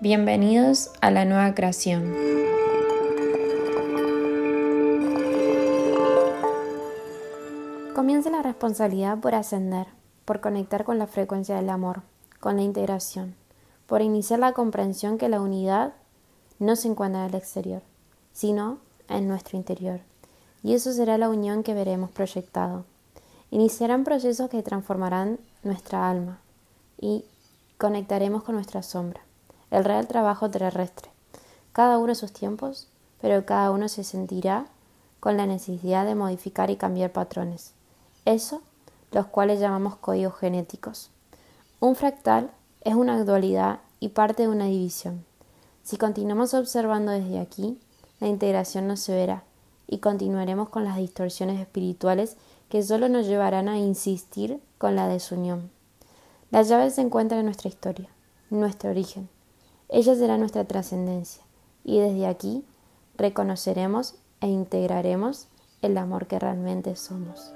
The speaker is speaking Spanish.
Bienvenidos a la nueva creación. Comienza la responsabilidad por ascender, por conectar con la frecuencia del amor, con la integración, por iniciar la comprensión que la unidad no se encuentra en el exterior, sino en nuestro interior. Y eso será la unión que veremos proyectado. Iniciarán procesos que transformarán nuestra alma y conectaremos con nuestra sombra el real trabajo terrestre, cada uno sus tiempos, pero cada uno se sentirá con la necesidad de modificar y cambiar patrones, eso los cuales llamamos códigos genéticos. Un fractal es una dualidad y parte de una división. Si continuamos observando desde aquí, la integración no se verá y continuaremos con las distorsiones espirituales que solo nos llevarán a insistir con la desunión. La llave se encuentra en nuestra historia, nuestro origen, ella será nuestra trascendencia y desde aquí reconoceremos e integraremos el amor que realmente somos.